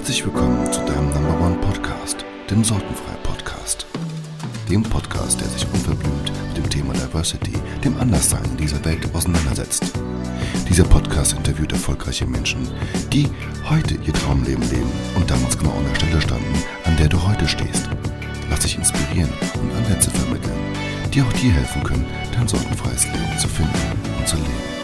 Herzlich willkommen zu deinem Number One Podcast, dem Sortenfrei Podcast. Dem Podcast, der sich unverblümt mit dem Thema Diversity, dem Anderssein in dieser Welt auseinandersetzt. Dieser Podcast interviewt erfolgreiche Menschen, die heute ihr Traumleben leben und damals genau an der Stelle standen, an der du heute stehst. Lass dich inspirieren und Ansätze vermitteln, die auch dir helfen können, dein sorgenfreies Leben zu finden und zu leben.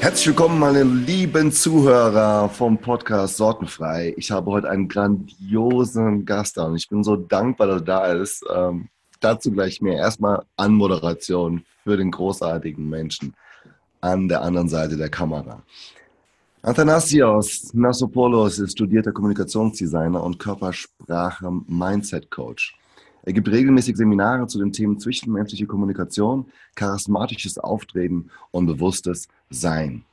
Herzlich willkommen, meine lieben Zuhörer vom Podcast Sortenfrei. Ich habe heute einen grandiosen Gast da und ich bin so dankbar, dass er da ist. Ähm, dazu gleich mehr. Erstmal Anmoderation für den großartigen Menschen an der anderen Seite der Kamera. Athanasios Nassopoulos ist studierter Kommunikationsdesigner und Körpersprache-Mindset-Coach. Er gibt regelmäßig Seminare zu den Themen zwischenmenschliche Kommunikation, charismatisches Auftreten und bewusstes Sein.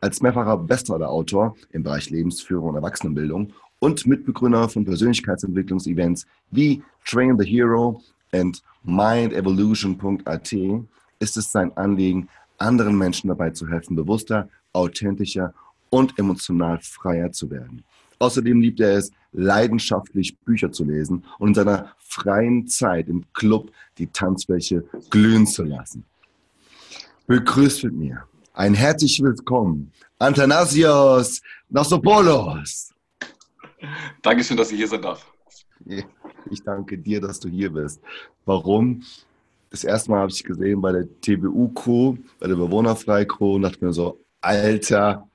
Als mehrfacher Bestseller-Autor im Bereich Lebensführung und Erwachsenenbildung und Mitbegründer von Persönlichkeitsentwicklungsevents wie Train the Hero und MindEvolution.at ist es sein Anliegen, anderen Menschen dabei zu helfen, bewusster, authentischer und emotional freier zu werden. Außerdem liebt er es, leidenschaftlich Bücher zu lesen und in seiner freien Zeit im Club die Tanzfläche glühen zu lassen. Begrüßt mit mir ein herzlich willkommen, Athanasios Nassopoulos. Dankeschön, dass ich hier sein darf. Ich danke dir, dass du hier bist. Warum? Das erste Mal habe ich gesehen bei der TBU-Crew, bei der Bewohnerfrei-Crew und dachte mir so, Alter,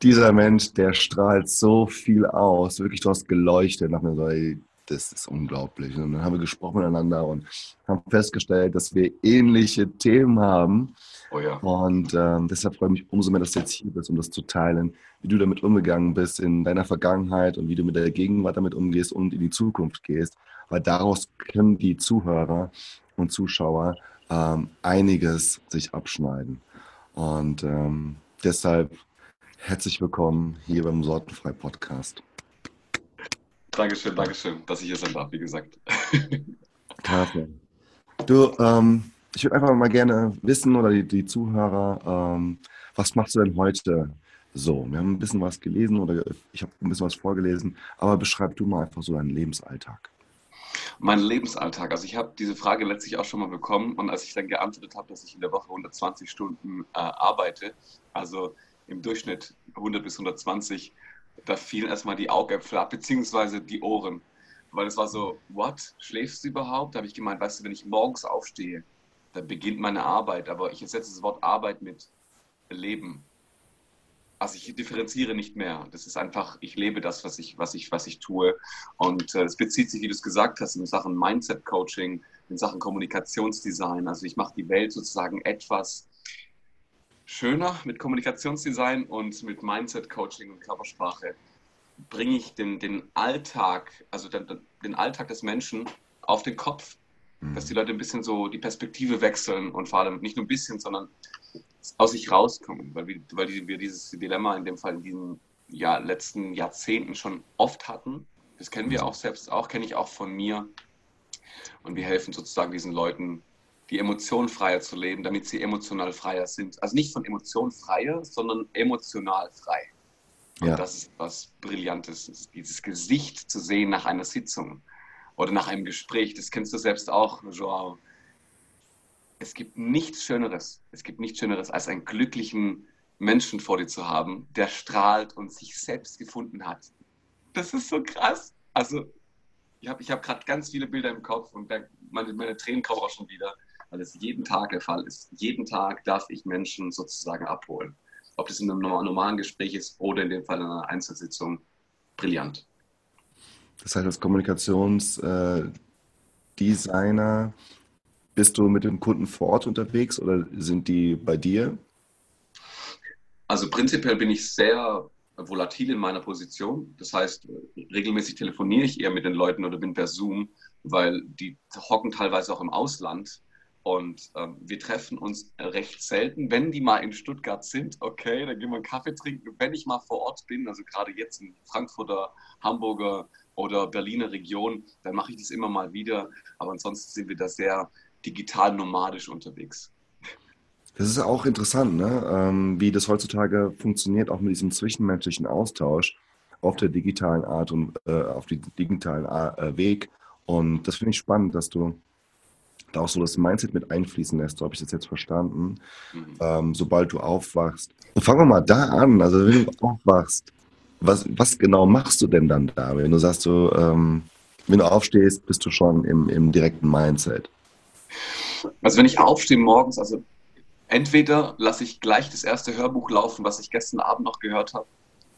dieser Mensch, der strahlt so viel aus. Wirklich, du hast geleuchtet. Nach mir so, ey, das ist unglaublich. Und dann haben wir gesprochen miteinander und haben festgestellt, dass wir ähnliche Themen haben. Oh ja. Und ähm, deshalb freue ich mich umso mehr, dass du jetzt hier bist, um das zu teilen, wie du damit umgegangen bist in deiner Vergangenheit und wie du mit der Gegenwart damit umgehst und in die Zukunft gehst. Weil daraus können die Zuhörer und Zuschauer ähm, einiges sich abschneiden. Und ähm, deshalb Herzlich willkommen hier beim Sortenfrei Podcast. Dankeschön, Dankeschön, dass ich hier sein darf, wie gesagt. Klasse. Du, ähm, ich würde einfach mal gerne wissen, oder die, die Zuhörer, ähm, was machst du denn heute so? Wir haben ein bisschen was gelesen oder ich habe ein bisschen was vorgelesen, aber beschreib du mal einfach so deinen Lebensalltag. Mein Lebensalltag, also ich habe diese Frage letztlich auch schon mal bekommen und als ich dann geantwortet habe, dass ich in der Woche 120 Stunden äh, arbeite, also im Durchschnitt 100 bis 120, da fielen erstmal die Augäpfel ab, beziehungsweise die Ohren. Weil es war so, what? Schläfst du überhaupt? Da habe ich gemeint, weißt du, wenn ich morgens aufstehe, dann beginnt meine Arbeit. Aber ich ersetze das Wort Arbeit mit Leben. Also ich differenziere nicht mehr. Das ist einfach, ich lebe das, was ich, was ich, was ich tue. Und äh, es äh, bezieht sich, wie du es gesagt hast, in Sachen Mindset-Coaching, in Sachen Kommunikationsdesign. Also ich mache die Welt sozusagen etwas schöner mit Kommunikationsdesign und mit Mindset-Coaching und Körpersprache bringe ich den, den Alltag, also den, den Alltag des Menschen auf den Kopf, mhm. dass die Leute ein bisschen so die Perspektive wechseln und vor allem nicht nur ein bisschen, sondern aus sich rauskommen, weil wir, weil wir dieses Dilemma in dem Fall in diesen ja, letzten Jahrzehnten schon oft hatten. Das kennen wir mhm. auch selbst, auch kenne ich auch von mir. Und wir helfen sozusagen diesen Leuten die Emotionen freier zu leben, damit sie emotional freier sind. Also nicht von Emotionen freier, sondern emotional frei. Und ja. das ist was Brillantes, dieses Gesicht zu sehen nach einer Sitzung oder nach einem Gespräch. Das kennst du selbst auch, Joao. Es gibt nichts Schöneres, es gibt nichts Schöneres, als einen glücklichen Menschen vor dir zu haben, der strahlt und sich selbst gefunden hat. Das ist so krass. Also, ich habe ich hab gerade ganz viele Bilder im Kopf und meine, meine Tränen kommen auch schon wieder weil es jeden Tag der Fall ist. Jeden Tag darf ich Menschen sozusagen abholen. Ob das in einem normalen Gespräch ist oder in dem Fall in einer Einzelsitzung. Brillant. Das heißt, als Kommunikationsdesigner bist du mit den Kunden vor Ort unterwegs oder sind die bei dir? Also prinzipiell bin ich sehr volatil in meiner Position. Das heißt, regelmäßig telefoniere ich eher mit den Leuten oder bin per Zoom, weil die hocken teilweise auch im Ausland und ähm, wir treffen uns recht selten. Wenn die mal in Stuttgart sind, okay, dann gehen wir einen Kaffee trinken. Wenn ich mal vor Ort bin, also gerade jetzt in Frankfurter, Hamburger oder Berliner Region, dann mache ich das immer mal wieder. Aber ansonsten sind wir da sehr digital nomadisch unterwegs. Das ist auch interessant, ne? Ähm, wie das heutzutage funktioniert, auch mit diesem zwischenmenschlichen Austausch. auf der digitalen Art und äh, auf die digitalen äh, Weg. Und das finde ich spannend, dass du da auch so das Mindset mit einfließen lässt. So habe ich das jetzt verstanden. Mhm. Ähm, sobald du aufwachst. Fangen wir mal da an. Also wenn du aufwachst, was, was genau machst du denn dann da? Wenn du sagst, du, ähm, wenn du aufstehst, bist du schon im, im direkten Mindset. Also wenn ich aufstehe morgens, also entweder lasse ich gleich das erste Hörbuch laufen, was ich gestern Abend noch gehört habe.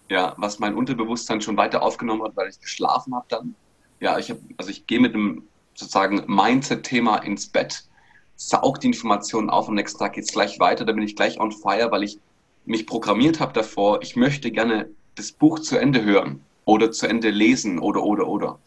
Ja, was mein Unterbewusstsein schon weiter aufgenommen hat, weil ich geschlafen habe dann. Ja, ich habe, also ich gehe mit einem sozusagen Mindset-Thema ins Bett, saug die Informationen auf und nächsten Tag geht es gleich weiter. Da bin ich gleich on fire, weil ich mich programmiert habe davor, ich möchte gerne das Buch zu Ende hören oder zu Ende lesen oder, oder, oder.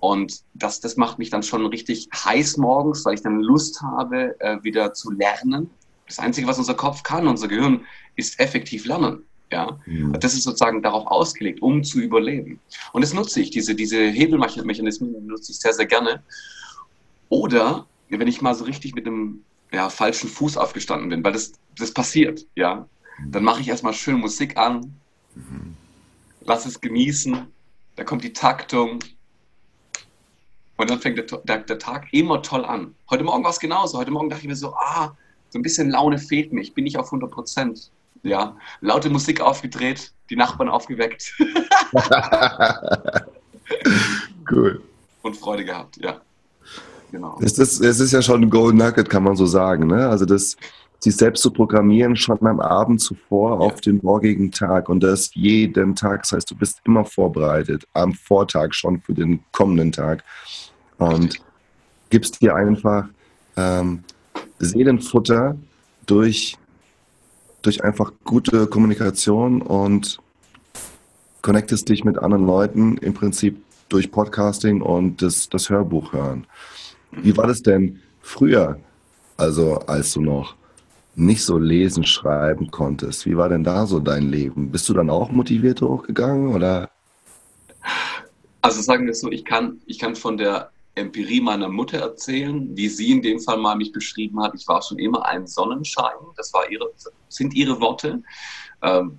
Und das, das macht mich dann schon richtig heiß morgens, weil ich dann Lust habe, äh, wieder zu lernen. Das Einzige, was unser Kopf kann, unser Gehirn, ist effektiv lernen. Ja, mhm. das ist sozusagen darauf ausgelegt, um zu überleben. Und das nutze ich, diese, diese Hebelmechanismen nutze ich sehr, sehr gerne. Oder wenn ich mal so richtig mit einem ja, falschen Fuß aufgestanden bin, weil das, das passiert, ja, mhm. dann mache ich erstmal schön Musik an, mhm. lass es genießen, da kommt die Taktung und dann fängt der, der, der Tag immer toll an. Heute Morgen war es genauso. Heute Morgen dachte ich mir so, ah, so ein bisschen Laune fehlt mir, ich bin nicht auf 100 Prozent ja, laute Musik aufgedreht, die Nachbarn aufgeweckt. cool. Und Freude gehabt, ja. Genau. Es ist, es ist ja schon ein Golden Nugget, kann man so sagen. Ne? Also das, sich selbst zu programmieren, schon am Abend zuvor auf den morgigen Tag und das jeden Tag. Das heißt, du bist immer vorbereitet, am Vortag schon für den kommenden Tag. Und gibst dir einfach ähm, Seelenfutter durch durch einfach gute Kommunikation und connectest dich mit anderen Leuten im Prinzip durch Podcasting und das, das Hörbuch hören. Wie war das denn früher, also als du noch nicht so lesen, schreiben konntest? Wie war denn da so dein Leben? Bist du dann auch motiviert hochgegangen oder? Also sagen wir so, ich kann, ich kann von der Empirie meiner Mutter erzählen, wie sie in dem Fall mal mich beschrieben hat. Ich war schon immer ein Sonnenschein. Das war ihre, sind ihre Worte. Ähm,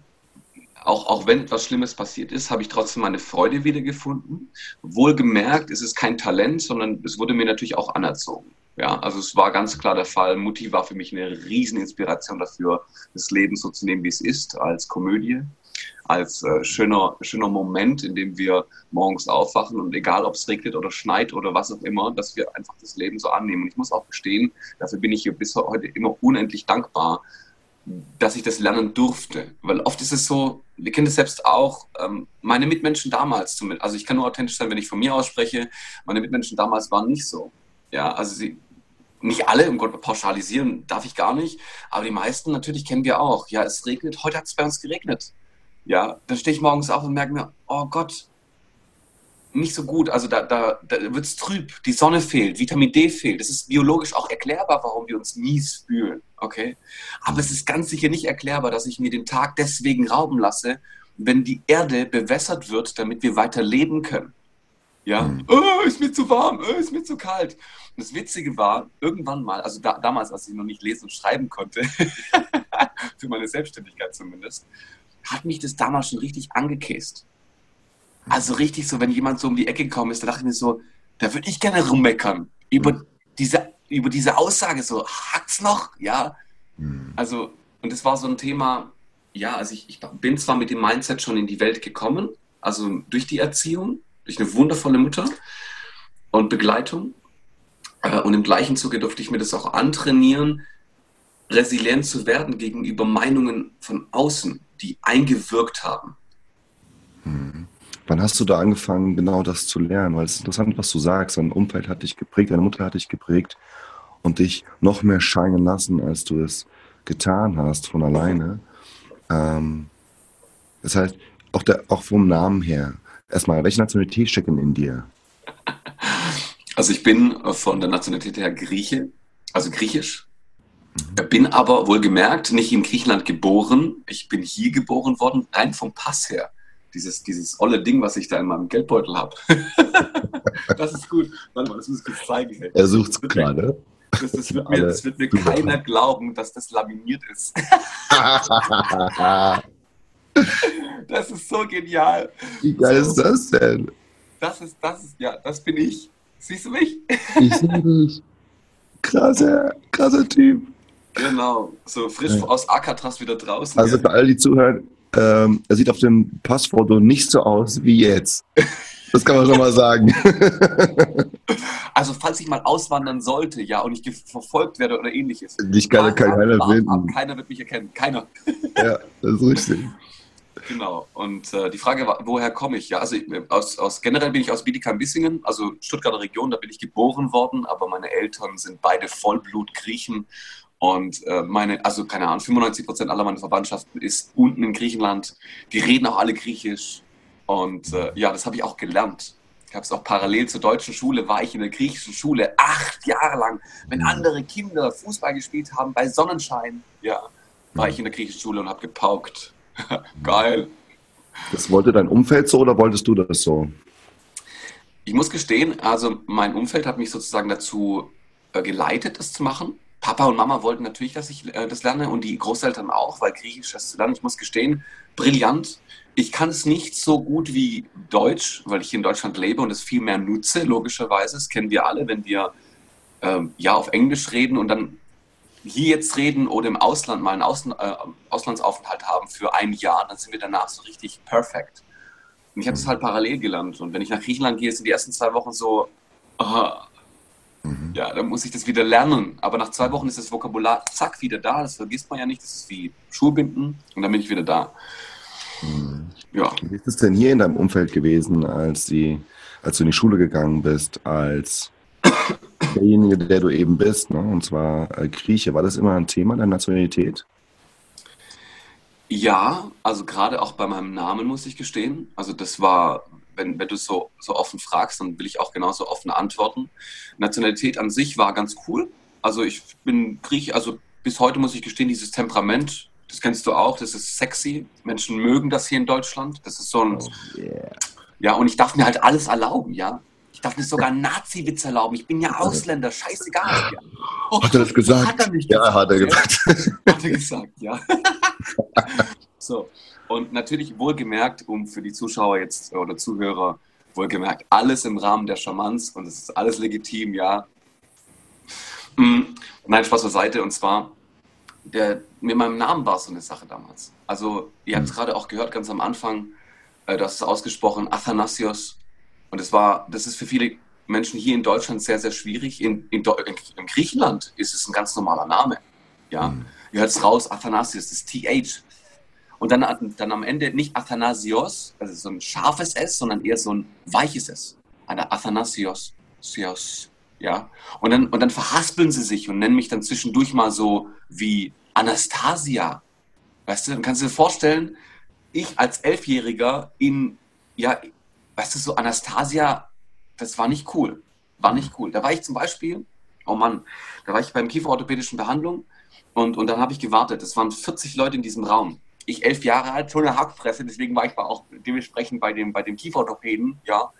auch, auch wenn etwas Schlimmes passiert ist, habe ich trotzdem meine Freude wiedergefunden. Wohlgemerkt, es ist kein Talent, sondern es wurde mir natürlich auch anerzogen. Ja, also es war ganz klar der Fall. Mutti war für mich eine Rieseninspiration dafür, das Leben so zu nehmen, wie es ist, als Komödie als äh, schöner, schöner Moment, in dem wir morgens aufwachen und egal, ob es regnet oder schneit oder was auch immer, dass wir einfach das Leben so annehmen. Und ich muss auch gestehen, dafür bin ich hier bis heute immer unendlich dankbar, dass ich das lernen durfte. Weil oft ist es so, wir kennen das selbst auch, ähm, meine Mitmenschen damals zumindest, also ich kann nur authentisch sein, wenn ich von mir ausspreche, meine Mitmenschen damals waren nicht so. Ja, also sie, nicht alle, um Gott pauschalisieren darf ich gar nicht, aber die meisten natürlich kennen wir auch. Ja, es regnet, heute hat es bei uns geregnet. Ja, dann stehe ich morgens auf und merke mir, oh Gott, nicht so gut. Also da, da, da wird es trüb, die Sonne fehlt, Vitamin D fehlt. Es ist biologisch auch erklärbar, warum wir uns mies fühlen. Okay? Aber es ist ganz sicher nicht erklärbar, dass ich mir den Tag deswegen rauben lasse, wenn die Erde bewässert wird, damit wir weiter leben können. Ja, mhm. oh, ist mir zu warm, oh, ist mir zu kalt. Und das Witzige war, irgendwann mal, also da, damals, als ich noch nicht lesen und schreiben konnte, für meine Selbstständigkeit zumindest, hat mich das damals schon richtig angekäst. Also richtig so, wenn jemand so um die Ecke gekommen ist, da dachte ich mir so, da würde ich gerne rummeckern. Über, mhm. diese, über diese Aussage so, hat's noch? Ja. Mhm. Also, und das war so ein Thema, ja, also ich, ich bin zwar mit dem Mindset schon in die Welt gekommen, also durch die Erziehung, durch eine wundervolle Mutter und Begleitung. Äh, und im gleichen Zuge durfte ich mir das auch antrainieren, resilient zu werden gegenüber Meinungen von außen die eingewirkt haben. Hm. Wann hast du da angefangen, genau das zu lernen? Weil es ist interessant, was du sagst. Dein Umfeld hat dich geprägt, deine Mutter hat dich geprägt und dich noch mehr scheinen lassen, als du es getan hast von alleine. Ähm, das heißt, auch, der, auch vom Namen her. Erstmal, welche Nationalität steckt denn in dir? Also ich bin von der Nationalität her Grieche, also griechisch. Bin aber wohlgemerkt nicht in Griechenland geboren. Ich bin hier geboren worden, rein vom Pass her. Dieses, dieses olle Ding, was ich da in meinem Geldbeutel habe. das ist gut. Warte mal, das muss ich kurz zeigen. Ey. Er sucht es gerade. Das, das, wird mir, das wird mir keiner glauben, dass das laminiert ist. Das ist so genial. Wie geil so. ist das denn? Das ist, das ist, ja, das bin ich. Siehst du mich? Ich sehe dich. Krasser, krasser Typ. Genau, so frisch ja. aus Alcatraz wieder draußen. Also für alle, die zuhören, ähm, er sieht auf dem Passfoto nicht so aus wie jetzt. Das kann man schon mal sagen. Also falls ich mal auswandern sollte, ja, und ich verfolgt werde oder ähnliches. Dich kann, keiner finden. Keiner wird mich erkennen. Keiner. Ja, das ist richtig. Genau. Und äh, die Frage war, woher komme ich? Ja, also aus, aus, generell bin ich aus Bietigheim-Bissingen, also Stuttgarter Region, da bin ich geboren worden, aber meine Eltern sind beide Vollblut-Griechen. Und äh, meine, also keine Ahnung, 95 Prozent aller meiner Verwandtschaften ist unten in Griechenland. Die reden auch alle Griechisch. Und äh, ja, das habe ich auch gelernt. Ich habe es auch parallel zur deutschen Schule, war ich in der griechischen Schule acht Jahre lang. Wenn mhm. andere Kinder Fußball gespielt haben bei Sonnenschein, ja, war ich in der griechischen Schule und habe gepaukt. Geil. Das wollte dein Umfeld so oder wolltest du das so? Ich muss gestehen, also mein Umfeld hat mich sozusagen dazu äh, geleitet, das zu machen. Papa und Mama wollten natürlich, dass ich äh, das lerne und die Großeltern auch, weil Griechisch das zu lernen, ich muss gestehen, brillant. Ich kann es nicht so gut wie Deutsch, weil ich in Deutschland lebe und es viel mehr nutze, logischerweise. Das kennen wir alle, wenn wir ähm, ja auf Englisch reden und dann hier jetzt reden oder im Ausland mal einen Ausl äh, Auslandsaufenthalt haben für ein Jahr, dann sind wir danach so richtig perfekt. Und ich habe das halt parallel gelernt. Und wenn ich nach Griechenland gehe, sind die ersten zwei Wochen so, uh, mhm. ja, dann muss ich das wieder lernen. Aber nach zwei Wochen ist das Vokabular zack wieder da. Das vergisst man ja nicht. Das ist wie Schulbinden und dann bin ich wieder da. Mhm. Ja. Wie ist es denn hier in deinem Umfeld gewesen, als, die, als du in die Schule gegangen bist, als derjenige, der du eben bist, ne? und zwar äh, Grieche, war das immer ein Thema der Nationalität? Ja, also gerade auch bei meinem Namen muss ich gestehen. Also das war, wenn, wenn du so, so offen fragst, dann will ich auch genauso offen antworten. Nationalität an sich war ganz cool. Also ich bin Grieche, also bis heute muss ich gestehen, dieses Temperament, das kennst du auch, das ist sexy. Menschen mögen das hier in Deutschland. Das ist so ein. Oh, yeah. Ja, und ich darf mir halt alles erlauben, ja darf mir sogar Nazi-Witze erlauben. Ich bin ja Ausländer, scheißegal. Oh, hat er das gesagt? Hat er nicht ja, gesagt. hat er gesagt. Hat er gesagt, ja. so, und natürlich wohlgemerkt, um für die Zuschauer jetzt oder Zuhörer wohlgemerkt, alles im Rahmen der Charmanz und es ist alles legitim, ja. Mhm. Nein, Spaß beiseite. Und zwar, der, mit meinem Namen war es so eine Sache damals. Also, ihr habt es hm. gerade auch gehört, ganz am Anfang, äh, hast es ausgesprochen, Athanasios und das war, das ist für viele Menschen hier in Deutschland sehr, sehr schwierig. In, in, in Griechenland ist es ein ganz normaler Name. Ja, mhm. ihr hört es raus, Athanasius, das TH. Und dann, dann am Ende nicht Athanasios, also so ein scharfes S, sondern eher so ein weiches S. Eine Athanasios, Sios, ja. Und dann, und dann verhaspeln sie sich und nennen mich dann zwischendurch mal so wie Anastasia. Weißt du, dann kannst du dir vorstellen, ich als Elfjähriger in, ja, weißt du, so Anastasia, das war nicht cool. War nicht cool. Da war ich zum Beispiel, oh Mann, da war ich beim Kieferorthopädischen Behandlung und, und dann habe ich gewartet. Es waren 40 Leute in diesem Raum. Ich elf Jahre alt, schon eine Hackfresse, deswegen war ich auch dementsprechend bei dem, bei dem Kieferorthopäden, ja.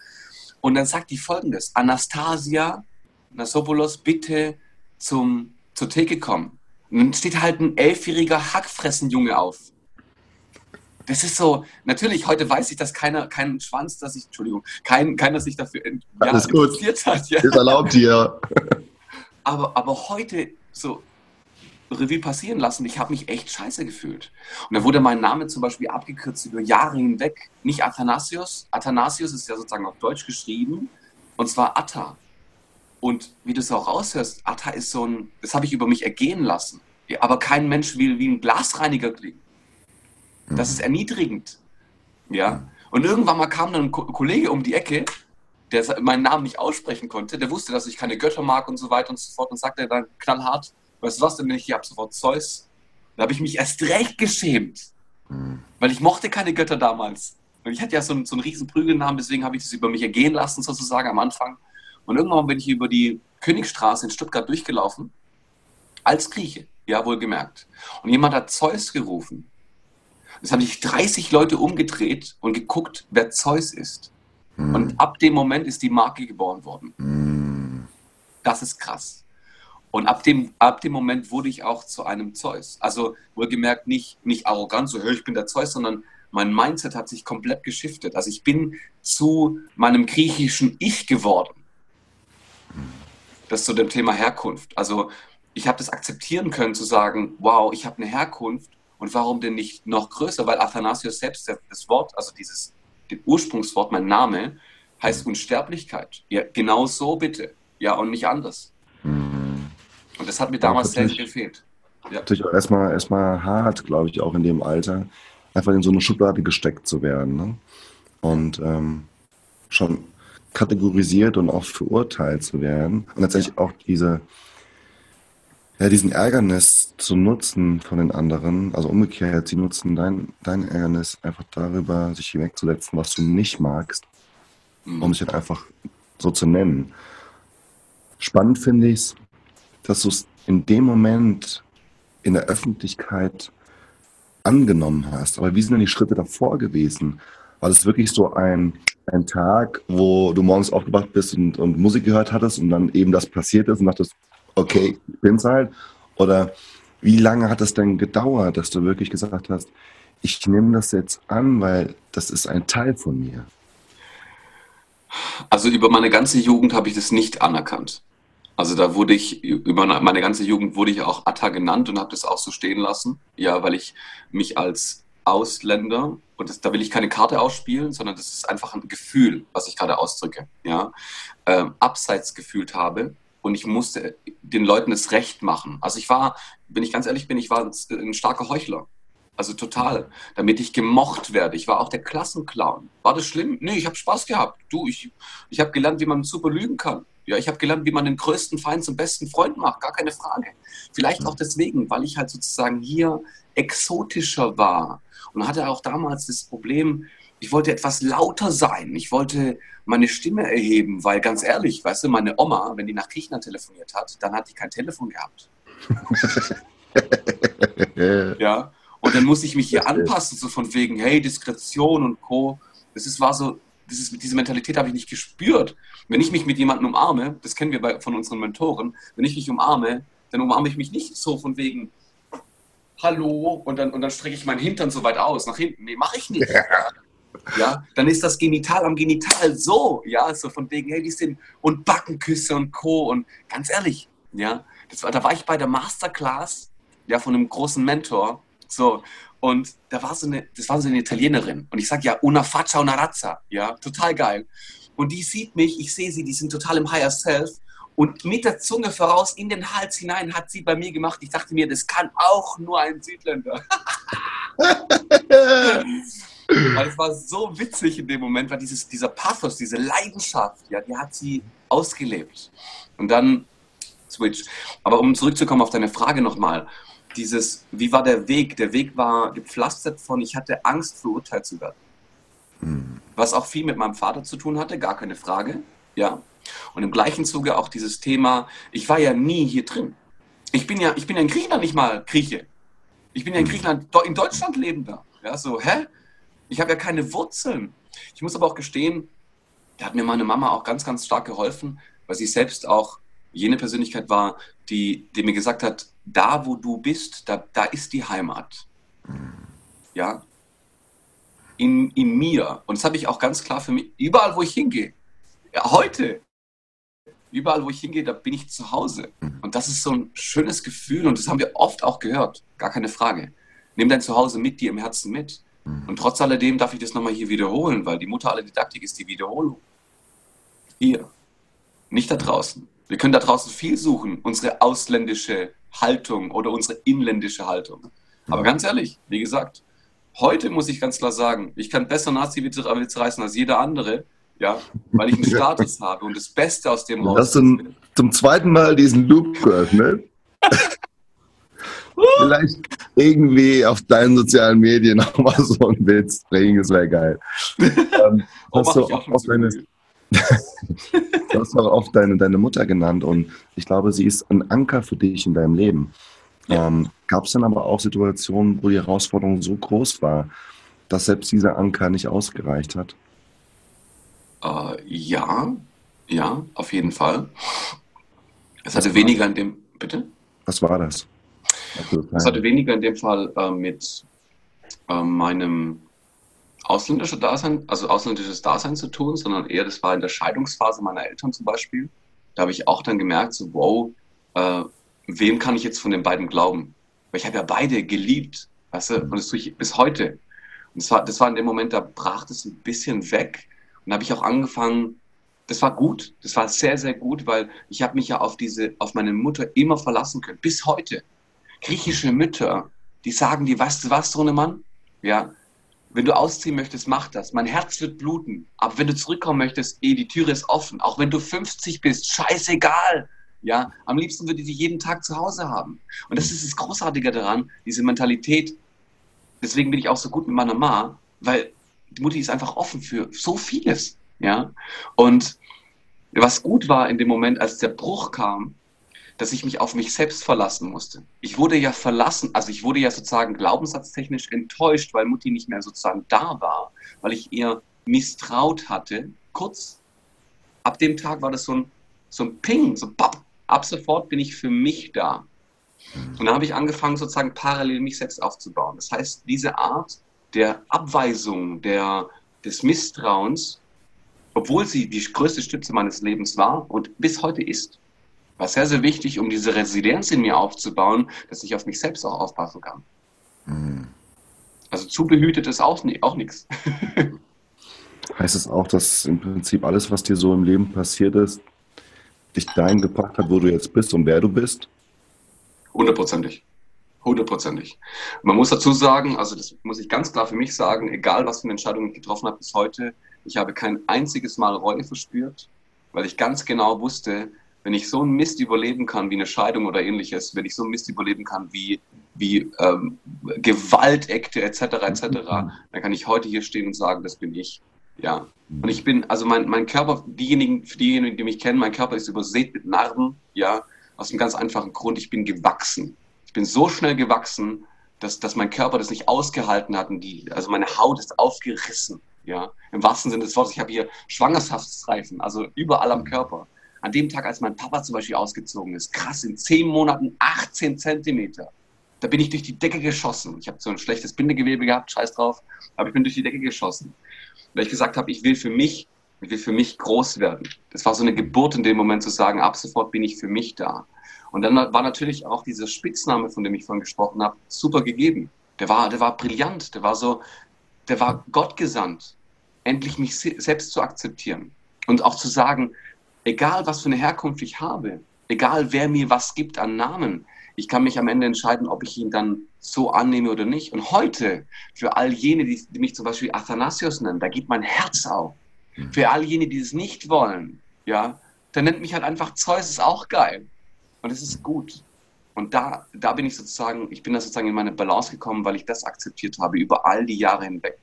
Und dann sagt die folgendes: Anastasia Nasopoulos, bitte zum, zur Theke kommen. Und dann steht halt ein elfjähriger Hackfressenjunge auf das ist so, natürlich, heute weiß ich, dass keiner, kein Schwanz, dass ich, Entschuldigung, kein, keiner sich dafür ja, interessiert hat. Ja. Ist erlaubt hier. Aber, aber heute so Revue passieren lassen, ich habe mich echt scheiße gefühlt. Und da wurde mein Name zum Beispiel abgekürzt über Jahre hinweg. Nicht Athanasius. Athanasius ist ja sozusagen auf Deutsch geschrieben. Und zwar Atta. Und wie du es auch raushörst, Atta ist so ein, das habe ich über mich ergehen lassen. Aber kein Mensch will wie ein Glasreiniger klingen. Das ist erniedrigend. Ja. Und irgendwann mal kam dann ein Kollege um die Ecke, der meinen Namen nicht aussprechen konnte. Der wusste, dass ich keine Götter mag und so weiter und so fort und sagte dann knallhart, weißt du was denn nicht, ich habe sofort Zeus. Da habe ich mich erst recht geschämt, mhm. weil ich mochte keine Götter damals. Und ich hatte ja so einen, so einen riesen Prügelnamen, deswegen habe ich das über mich ergehen lassen, sozusagen am Anfang. Und irgendwann bin ich über die Königstraße in Stuttgart durchgelaufen, als Grieche, ja, wohlgemerkt. Und jemand hat Zeus gerufen. Es haben sich 30 Leute umgedreht und geguckt, wer Zeus ist. Mhm. Und ab dem Moment ist die Marke geboren worden. Mhm. Das ist krass. Und ab dem, ab dem Moment wurde ich auch zu einem Zeus. Also wohlgemerkt nicht, nicht arrogant, so, ich bin der Zeus, sondern mein Mindset hat sich komplett geschiftet. Also ich bin zu meinem griechischen Ich geworden. Das zu dem Thema Herkunft. Also ich habe das akzeptieren können zu sagen, wow, ich habe eine Herkunft und warum denn nicht noch größer? Weil Athanasius selbst das Wort, also dieses Ursprungswort, mein Name, heißt Unsterblichkeit. Ja, genau so bitte. Ja, und nicht anders. Und das hat mir damals sehr gefehlt. Ja. Natürlich auch erstmal, erstmal hart, glaube ich, auch in dem Alter, einfach in so eine Schublade gesteckt zu werden. Ne? Und ähm, schon kategorisiert und auch verurteilt zu werden. Und letztendlich auch diese, ja, diesen Ärgernis zu nutzen von den anderen, also umgekehrt, sie nutzen dein, dein Ärgernis einfach darüber, sich hinwegzusetzen, was du nicht magst, mhm. um sich halt einfach so zu nennen. Spannend finde ich es, dass du es in dem Moment in der Öffentlichkeit angenommen hast. Aber wie sind denn die Schritte davor gewesen? War das wirklich so ein, ein Tag, wo du morgens aufgewacht bist und, und Musik gehört hattest und dann eben das passiert ist und dachtest, okay, ich bin's halt? Oder wie lange hat es denn gedauert, dass du wirklich gesagt hast, ich nehme das jetzt an, weil das ist ein Teil von mir? Also über meine ganze Jugend habe ich das nicht anerkannt. Also da wurde ich, über meine ganze Jugend wurde ich auch Atta genannt und habe das auch so stehen lassen. Ja, weil ich mich als Ausländer, und das, da will ich keine Karte ausspielen, sondern das ist einfach ein Gefühl, was ich gerade ausdrücke, ja, ähm, abseits gefühlt habe. Und ich musste den Leuten das Recht machen. Also ich war, wenn ich ganz ehrlich bin, ich war ein, ein starker Heuchler. Also total, damit ich gemocht werde. Ich war auch der Klassenclown. War das schlimm? Nee, ich habe Spaß gehabt. Du, ich, ich habe gelernt, wie man super lügen kann. Ja, ich habe gelernt, wie man den größten Feind zum besten Freund macht, gar keine Frage. Vielleicht auch deswegen, weil ich halt sozusagen hier exotischer war und hatte auch damals das Problem, ich wollte etwas lauter sein. Ich wollte meine Stimme erheben, weil ganz ehrlich, weißt du, meine Oma, wenn die nach Griechenland telefoniert hat, dann hat die kein Telefon gehabt. ja, dann muss ich mich hier anpassen, so von wegen, hey, Diskretion und Co. Das ist, war so, das ist, diese Mentalität habe ich nicht gespürt. Wenn ich mich mit jemandem umarme, das kennen wir bei, von unseren Mentoren, wenn ich mich umarme, dann umarme ich mich nicht so von wegen Hallo und dann, und dann strecke ich meinen Hintern so weit aus nach hinten. Nee, mache ich nicht. Ja. ja. dann ist das Genital am Genital so, ja, so von wegen, hey, die sind und Backenküsse und Co. Und ganz ehrlich, ja, das war, da war ich bei der Masterclass, ja, von einem großen Mentor, so, und da war so eine, das war so eine Italienerin. Und ich sage ja, una faccia, una razza. Ja, total geil. Und die sieht mich, ich sehe sie, die sind total im Higher Self. Und mit der Zunge voraus in den Hals hinein hat sie bei mir gemacht. Ich dachte mir, das kann auch nur ein Südländer. Weil es war so witzig in dem Moment, weil dieses, dieser Pathos, diese Leidenschaft, ja, die hat sie ausgelebt. Und dann Switch. Aber um zurückzukommen auf deine Frage nochmal, dieses, wie war der Weg? Der Weg war gepflastert von, ich hatte Angst, verurteilt zu werden. Mhm. Was auch viel mit meinem Vater zu tun hatte, gar keine Frage. Ja. Und im gleichen Zuge auch dieses Thema, ich war ja nie hier drin. Ich bin ja, ich bin ja in Griechenland nicht mal Grieche. Ich bin ja in hm. Griechenland, in Deutschland lebender. Ja, so, hä? Ich habe ja keine Wurzeln. Ich muss aber auch gestehen, da hat mir meine Mama auch ganz, ganz stark geholfen, weil sie selbst auch jene Persönlichkeit war, die, die mir gesagt hat, da wo du bist, da, da ist die Heimat. Ja? In, in mir. Und das habe ich auch ganz klar für mich, überall wo ich hingehe, ja, heute, überall wo ich hingehe, da bin ich zu Hause. Und das ist so ein schönes Gefühl und das haben wir oft auch gehört, gar keine Frage. Nimm dein Zuhause mit dir im Herzen mit. Und trotz alledem darf ich das nochmal hier wiederholen, weil die Mutter aller Didaktik ist die Wiederholung. Hier, nicht da draußen. Wir können da draußen viel suchen, unsere ausländische Haltung oder unsere inländische Haltung. Aber ganz ehrlich, wie gesagt, heute muss ich ganz klar sagen, ich kann besser Nazi-Witze reißen als jeder andere, ja, weil ich einen Status habe und das Beste aus dem raus. Hast du zum zweiten Mal diesen Loop geöffnet? Vielleicht irgendwie auf deinen sozialen Medien nochmal so ein Bild bringen, das wäre geil. Ähm, oh, hast du auch, auch deine, du hast auch oft deine, deine Mutter genannt und ich glaube, sie ist ein Anker für dich in deinem Leben. Ja. Ähm, Gab es dann aber auch Situationen, wo die Herausforderung so groß war, dass selbst dieser Anker nicht ausgereicht hat? Äh, ja, ja, auf jeden Fall. Es hatte weniger in dem, bitte? Was war das? Es hatte weniger in dem Fall äh, mit äh, meinem ausländische Dasein, also ausländisches Dasein zu tun, sondern eher, das war in der Scheidungsphase meiner Eltern zum Beispiel. Da habe ich auch dann gemerkt, so, wow, äh, wem kann ich jetzt von den beiden glauben? Weil ich habe ja beide geliebt, weißt du, und das tue ich bis heute. Und das war, das war in dem Moment, da brach das ein bisschen weg. Und da habe ich auch angefangen, das war gut, das war sehr, sehr gut, weil ich habe mich ja auf diese, auf meine Mutter immer verlassen können, bis heute. Griechische Mütter, die sagen dir, weißt du was, so eine Mann? Ja, wenn du ausziehen möchtest, mach das. Mein Herz wird bluten. Aber wenn du zurückkommen möchtest, eh, die Tür ist offen. Auch wenn du 50 bist, scheißegal. Ja, am liebsten würde ich dich jeden Tag zu Hause haben. Und das ist das Großartige daran, diese Mentalität. Deswegen bin ich auch so gut mit meiner Ma, weil die Mutti ist einfach offen für so vieles. Ja, und was gut war in dem Moment, als der Bruch kam, dass ich mich auf mich selbst verlassen musste. Ich wurde ja verlassen, also ich wurde ja sozusagen glaubenssatztechnisch enttäuscht, weil Mutti nicht mehr sozusagen da war, weil ich ihr misstraut hatte. Kurz ab dem Tag war das so ein, so ein Ping, so pop, ab sofort bin ich für mich da. Und dann habe ich angefangen, sozusagen parallel mich selbst aufzubauen. Das heißt, diese Art der Abweisung, der, des Misstrauens, obwohl sie die größte Stütze meines Lebens war und bis heute ist, war sehr, sehr wichtig, um diese Resilienz in mir aufzubauen, dass ich auf mich selbst auch aufpassen kann. Mhm. Also zu behütet ist auch, auch nichts. Heißt es auch, dass im Prinzip alles, was dir so im Leben passiert ist, dich dahin gebracht hat, wo du jetzt bist und wer du bist? Hundertprozentig. Hundertprozentig. Man muss dazu sagen, also das muss ich ganz klar für mich sagen, egal was für eine Entscheidung ich getroffen habe bis heute, ich habe kein einziges Mal Reue verspürt, weil ich ganz genau wusste, wenn ich so einen Mist überleben kann wie eine Scheidung oder ähnliches, wenn ich so einen Mist überleben kann wie, wie ähm, Gewaltekte etc. etc., dann kann ich heute hier stehen und sagen, das bin ich. Ja. Und ich bin, also mein, mein Körper, diejenigen, für diejenigen, die mich kennen, mein Körper ist übersät mit Narben, ja, aus einem ganz einfachen Grund, ich bin gewachsen. Ich bin so schnell gewachsen, dass, dass mein Körper das nicht ausgehalten hat und die, also meine Haut ist aufgerissen, ja, im wahrsten Sinne des Wortes. Ich habe hier Schwangerschaftsreifen, also überall am Körper an dem Tag, als mein Papa zum Beispiel ausgezogen ist, krass, in zehn Monaten 18 Zentimeter. Da bin ich durch die Decke geschossen. Ich habe so ein schlechtes Bindegewebe gehabt, scheiß drauf, aber ich bin durch die Decke geschossen. Weil ich gesagt habe, ich will für mich, ich will für mich groß werden. Das war so eine Geburt in dem Moment zu sagen, ab sofort bin ich für mich da. Und dann war natürlich auch dieser Spitzname, von dem ich vorhin gesprochen habe, super gegeben. Der war, der war brillant, der war so, der war Gott gesandt, endlich mich selbst zu akzeptieren und auch zu sagen, egal was für eine Herkunft ich habe, egal wer mir was gibt an Namen, ich kann mich am Ende entscheiden, ob ich ihn dann so annehme oder nicht. Und heute, für all jene, die, mich zum Beispiel Athanasius nennen, da geht mein Herz auf. Hm. Für all jene, die es nicht wollen, ja, dann nennt mich halt einfach Zeus, ist auch geil. Und es ist gut. Und da, da bin ich sozusagen, ich bin da sozusagen in meine Balance gekommen, weil ich das akzeptiert habe über all die Jahre hinweg.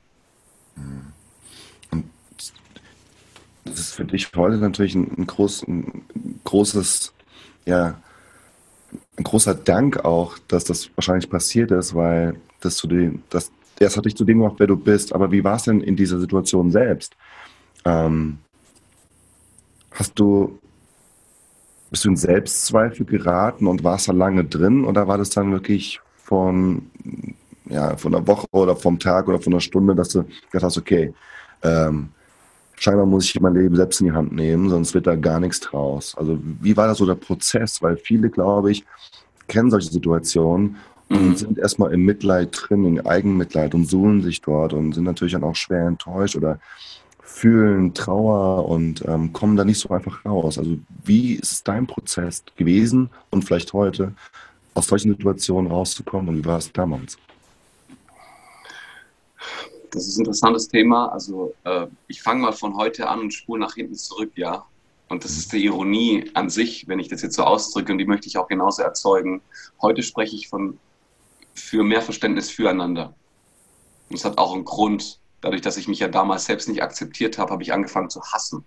Das ist für dich heute natürlich ein, ein, groß, ein großes, ja, ein großer Dank auch, dass das wahrscheinlich passiert ist, weil das zu dem, das, das hat dich zu dem gemacht, wer du bist. Aber wie war es denn in dieser Situation selbst? Ähm, hast du, bist du in Selbstzweifel geraten und warst da lange drin oder war das dann wirklich von, ja, von einer Woche oder vom Tag oder von einer Stunde, dass du gedacht hast, okay, ähm, scheinbar muss ich mein Leben selbst in die Hand nehmen, sonst wird da gar nichts draus. Also wie war da so der Prozess? Weil viele, glaube ich, kennen solche Situationen und mhm. sind erstmal im Mitleid drin, in Eigenmitleid und suhlen sich dort und sind natürlich dann auch schwer enttäuscht oder fühlen Trauer und ähm, kommen da nicht so einfach raus. Also wie ist dein Prozess gewesen und vielleicht heute aus solchen Situationen rauszukommen und wie war es damals? Das ist ein interessantes Thema. Also äh, ich fange mal von heute an und spule nach hinten zurück, ja. Und das ist die Ironie an sich, wenn ich das jetzt so ausdrücke, und die möchte ich auch genauso erzeugen. Heute spreche ich von für mehr Verständnis füreinander. Und es hat auch einen Grund. Dadurch, dass ich mich ja damals selbst nicht akzeptiert habe, habe ich angefangen zu hassen.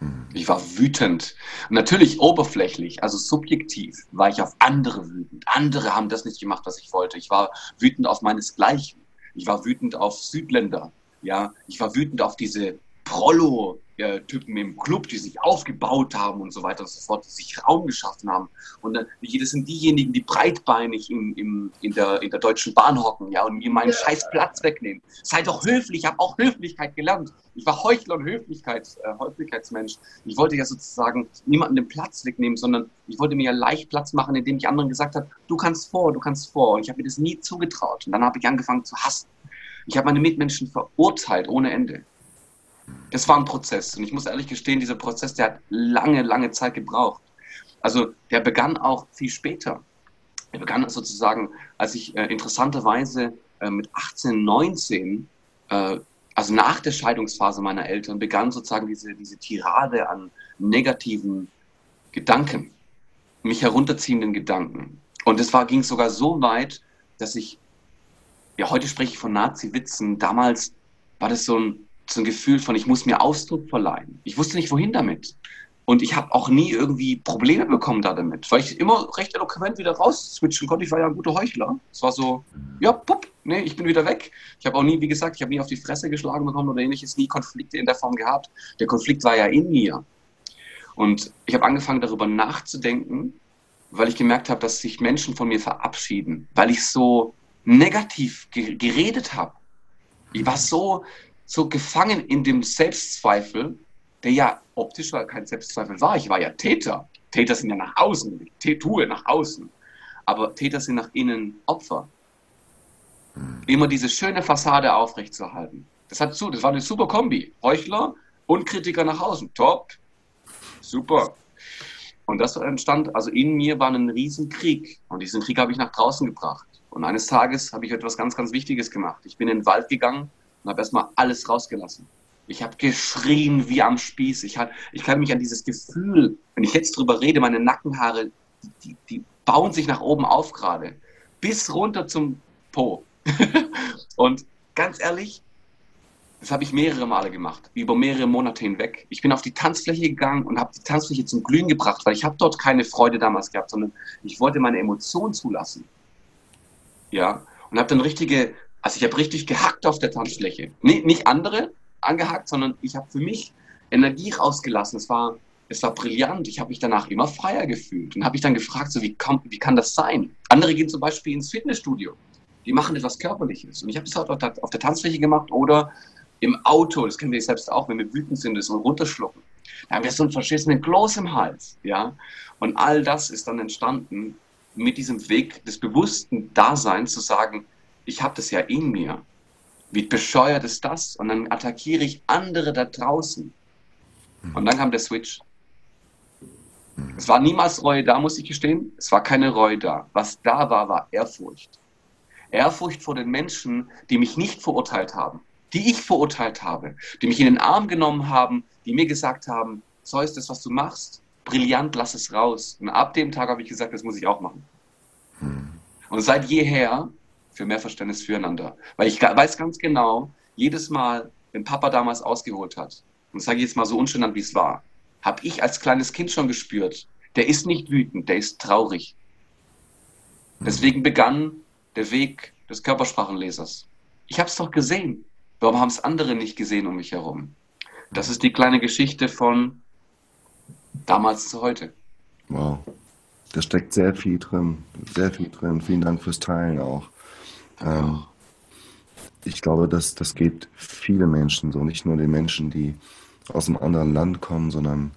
Mhm. Ich war wütend. natürlich oberflächlich, also subjektiv, war ich auf andere wütend. Andere haben das nicht gemacht, was ich wollte. Ich war wütend auf meinesgleichen. Ich war wütend auf Südländer. Ja, ich war wütend auf diese Prollo, äh, Typen im Club, die sich aufgebaut haben und so weiter und so fort, die sich Raum geschaffen haben. Und äh, das sind diejenigen, die breitbeinig in, in, in, der, in der Deutschen Bahn hocken ja, und mir meinen scheiß Platz wegnehmen. Sei doch höflich, ich habe auch Höflichkeit gelernt. Ich war Heuchler und Höflichkeit, äh, Höflichkeitsmensch. Ich wollte ja sozusagen niemanden den Platz wegnehmen, sondern ich wollte mir ja leicht Platz machen, indem ich anderen gesagt habe, du kannst vor, du kannst vor. Und ich habe mir das nie zugetraut. Und dann habe ich angefangen zu hassen. Ich habe meine Mitmenschen verurteilt ohne Ende. Das war ein Prozess. Und ich muss ehrlich gestehen, dieser Prozess, der hat lange, lange Zeit gebraucht. Also der begann auch viel später. Er begann sozusagen, als ich äh, interessanterweise äh, mit 18, 19, äh, also nach der Scheidungsphase meiner Eltern, begann sozusagen diese, diese Tirade an negativen Gedanken, mich herunterziehenden Gedanken. Und es war, ging sogar so weit, dass ich, ja, heute spreche ich von Nazi-Witzen, damals war das so ein, so ein Gefühl von, ich muss mir Ausdruck verleihen. Ich wusste nicht, wohin damit. Und ich habe auch nie irgendwie Probleme bekommen da damit, weil ich immer recht eloquent wieder raus switchen konnte. Ich war ja ein guter Heuchler. Es war so, ja, pupp, nee, ich bin wieder weg. Ich habe auch nie, wie gesagt, ich habe nie auf die Fresse geschlagen bekommen oder ähnliches, nie Konflikte in der Form gehabt. Der Konflikt war ja in mir. Und ich habe angefangen, darüber nachzudenken, weil ich gemerkt habe, dass sich Menschen von mir verabschieden, weil ich so negativ geredet habe. Ich war so, so gefangen in dem Selbstzweifel, der ja optisch kein Selbstzweifel war. Ich war ja Täter. Täter sind ja nach außen, ich tue nach außen. Aber Täter sind nach innen Opfer. Immer diese schöne Fassade aufrechtzuerhalten. Das hat zu, das war eine super Kombi. Heuchler und Kritiker nach außen. Top. Super. Und das entstand, also in mir war ein Riesenkrieg. Und diesen Krieg habe ich nach draußen gebracht. Und eines Tages habe ich etwas ganz, ganz Wichtiges gemacht. Ich bin in den Wald gegangen und habe erstmal alles rausgelassen. Ich habe geschrien wie am Spieß. Ich, hab, ich kann mich an dieses Gefühl, wenn ich jetzt drüber rede, meine Nackenhaare, die, die, bauen sich nach oben auf gerade. Bis runter zum Po. und ganz ehrlich, das habe ich mehrere Male gemacht, über mehrere Monate hinweg. Ich bin auf die Tanzfläche gegangen und habe die Tanzfläche zum Glühen gebracht, weil ich habe dort keine Freude damals gehabt, sondern ich wollte meine Emotionen zulassen. Ja, und habe dann richtige also ich habe richtig gehackt auf der Tanzfläche. Nee, nicht andere angehackt, sondern ich habe für mich Energie rausgelassen. Es war, es war brillant. Ich habe mich danach immer freier gefühlt und habe mich dann gefragt, so wie kann, wie kann das sein? Andere gehen zum Beispiel ins Fitnessstudio. Die machen etwas Körperliches. Und ich habe das halt auf der Tanzfläche gemacht oder im Auto. Das kennen wir selbst auch, wenn wir wütend sind, das so runterschlucken. Da haben wir so einen verschissenen Kloß im Hals. Ja? Und all das ist dann entstanden mit diesem Weg des bewussten Daseins zu sagen, ich habe das ja in mir. Wie bescheuert ist das? Und dann attackiere ich andere da draußen. Mhm. Und dann kam der Switch. Es war niemals Reue da, muss ich gestehen. Es war keine Reue da. Was da war, war Ehrfurcht. Ehrfurcht vor den Menschen, die mich nicht verurteilt haben, die ich verurteilt habe, die mich in den Arm genommen haben, die mir gesagt haben, so ist das, was du machst, brillant, lass es raus. Und ab dem Tag habe ich gesagt, das muss ich auch machen. Mhm. Und seit jeher für mehr Verständnis füreinander. Weil ich weiß ganz genau, jedes Mal, wenn Papa damals ausgeholt hat, und sage ich jetzt mal so unschön wie es war, habe ich als kleines Kind schon gespürt, der ist nicht wütend, der ist traurig. Mhm. Deswegen begann der Weg des Körpersprachenlesers. Ich habe es doch gesehen. Warum haben es andere nicht gesehen um mich herum? Das ist die kleine Geschichte von damals zu heute. Wow. Da steckt sehr viel drin. Sehr viel drin. Vielen Dank fürs Teilen auch. Ähm, ich glaube, dass das geht viele Menschen so, nicht nur den Menschen, die aus einem anderen Land kommen, sondern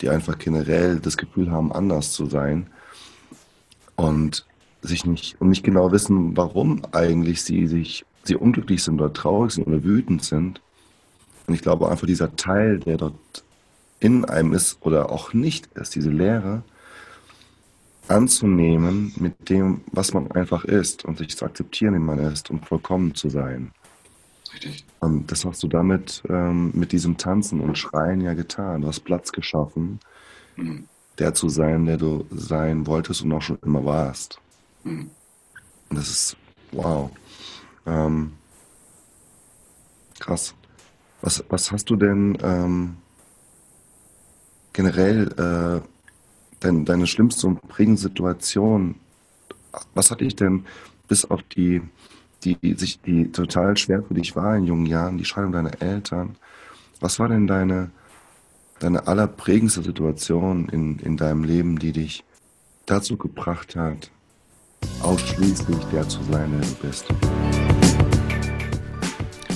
die einfach generell das Gefühl haben, anders zu sein und sich nicht und nicht genau wissen, warum eigentlich sie sich sie unglücklich sind oder traurig sind oder wütend sind. Und ich glaube einfach dieser Teil, der dort in einem ist oder auch nicht ist, diese Leere, anzunehmen mit dem, was man einfach ist und sich zu akzeptieren, wie man ist und vollkommen zu sein. Richtig. Und das hast du damit ähm, mit diesem Tanzen und Schreien ja getan. Du hast Platz geschaffen, mhm. der zu sein, der du sein wolltest und auch schon immer warst. Mhm. Und das ist wow. Ähm, krass. Was, was hast du denn ähm, generell äh, dein, deine schlimmste und prägende Situation, was hat dich denn bis auf die, die, sich, die total schwer für dich war in jungen Jahren, die Scheidung deiner Eltern, was war denn deine deine allerprägendste Situation in, in deinem Leben, die dich dazu gebracht hat, ausschließlich der zu sein, der du bist.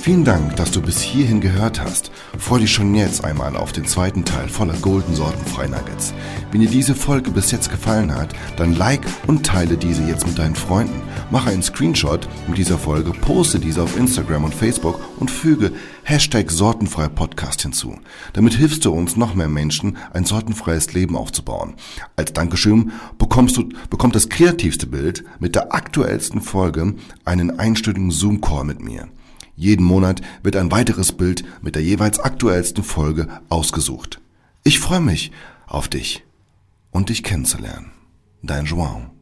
Vielen Dank, dass du bis hierhin gehört hast. Freu dich schon jetzt einmal auf den zweiten Teil voller Golden Sorten Freinuggets. Wenn dir diese Folge bis jetzt gefallen hat, dann like und teile diese jetzt mit deinen Freunden. Mache einen Screenshot mit dieser Folge, poste diese auf Instagram und Facebook und füge Hashtag Sortenfrei Podcast hinzu. Damit hilfst du uns, noch mehr Menschen ein sortenfreies Leben aufzubauen. Als Dankeschön bekommst du, bekommt das kreativste Bild mit der aktuellsten Folge einen einstündigen Zoom-Call mit mir. Jeden Monat wird ein weiteres Bild mit der jeweils aktuellsten Folge ausgesucht. Ich freue mich auf dich und dich kennenzulernen. Dein João.